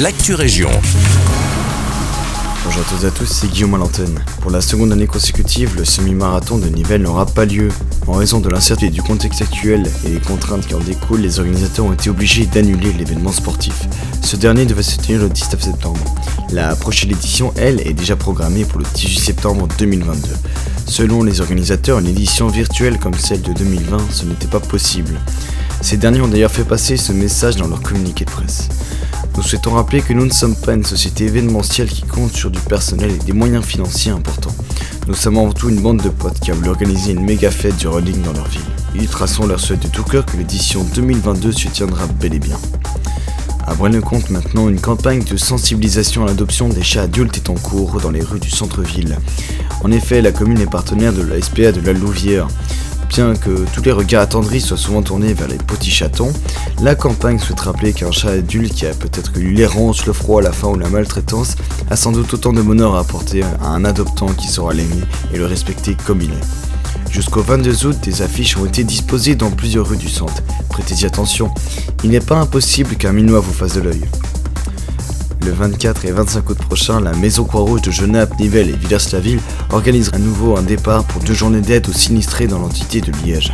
l'actu région. Bonjour à toutes et à tous, c'est Guillaume à. Pour la seconde année consécutive, le semi-marathon de Nivelles n'aura pas lieu. En raison de l'incertitude du contexte actuel et des contraintes qui en découlent, les organisateurs ont été obligés d'annuler l'événement sportif. Ce dernier devait se tenir le 19 septembre. La prochaine édition, elle, est déjà programmée pour le 18 septembre 2022. Selon les organisateurs, une édition virtuelle comme celle de 2020, ce n'était pas possible. Ces derniers ont d'ailleurs fait passer ce message dans leur communiqué de presse. Nous souhaitons rappeler que nous ne sommes pas une société événementielle qui compte sur du personnel et des moyens financiers importants. Nous sommes avant tout une bande de potes qui voulu organiser une méga fête du running dans leur ville. Ils traceront leur souhait de tout cœur que l'édition 2022 se tiendra bel et bien. À Braine-le-Comte maintenant, une campagne de sensibilisation à l'adoption des chats adultes est en cours dans les rues du centre-ville. En effet, la commune est partenaire de la SPA de la Louvière. Bien que tous les regards attendris soient souvent tournés vers les petits chatons, la campagne souhaite rappeler qu'un chat adulte qui a peut-être eu l'errance, le froid, la faim ou la maltraitance a sans doute autant de bonheur à apporter à un adoptant qui saura l'aimer et le respecter comme il est. Jusqu'au 22 août, des affiches ont été disposées dans plusieurs rues du centre. Prêtez-y attention, il n'est pas impossible qu'un minois vous fasse de l'œil. Le 24 et 25 août prochain, la Maison Croix-Rouge de Genappe, Nivelles et Villers-la-Ville organise à nouveau un départ pour deux journées d'aide aux sinistrés dans l'entité de Liège.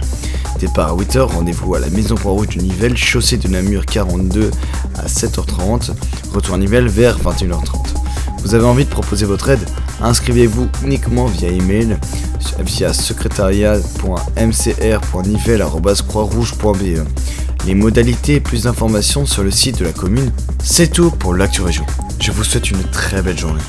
Départ à 8h, rendez-vous à la Maison Croix-Rouge de Nivelles, chaussée de Namur 42 à 7h30, retour à Nivelles vers 21h30. Vous avez envie de proposer votre aide? Inscrivez-vous uniquement via email via secrétariat.mcr.nivelles.croixrouge.be. Les modalités et plus d'informations sur le site de la commune. C'est tout pour l'actu région. Je vous souhaite une très belle journée.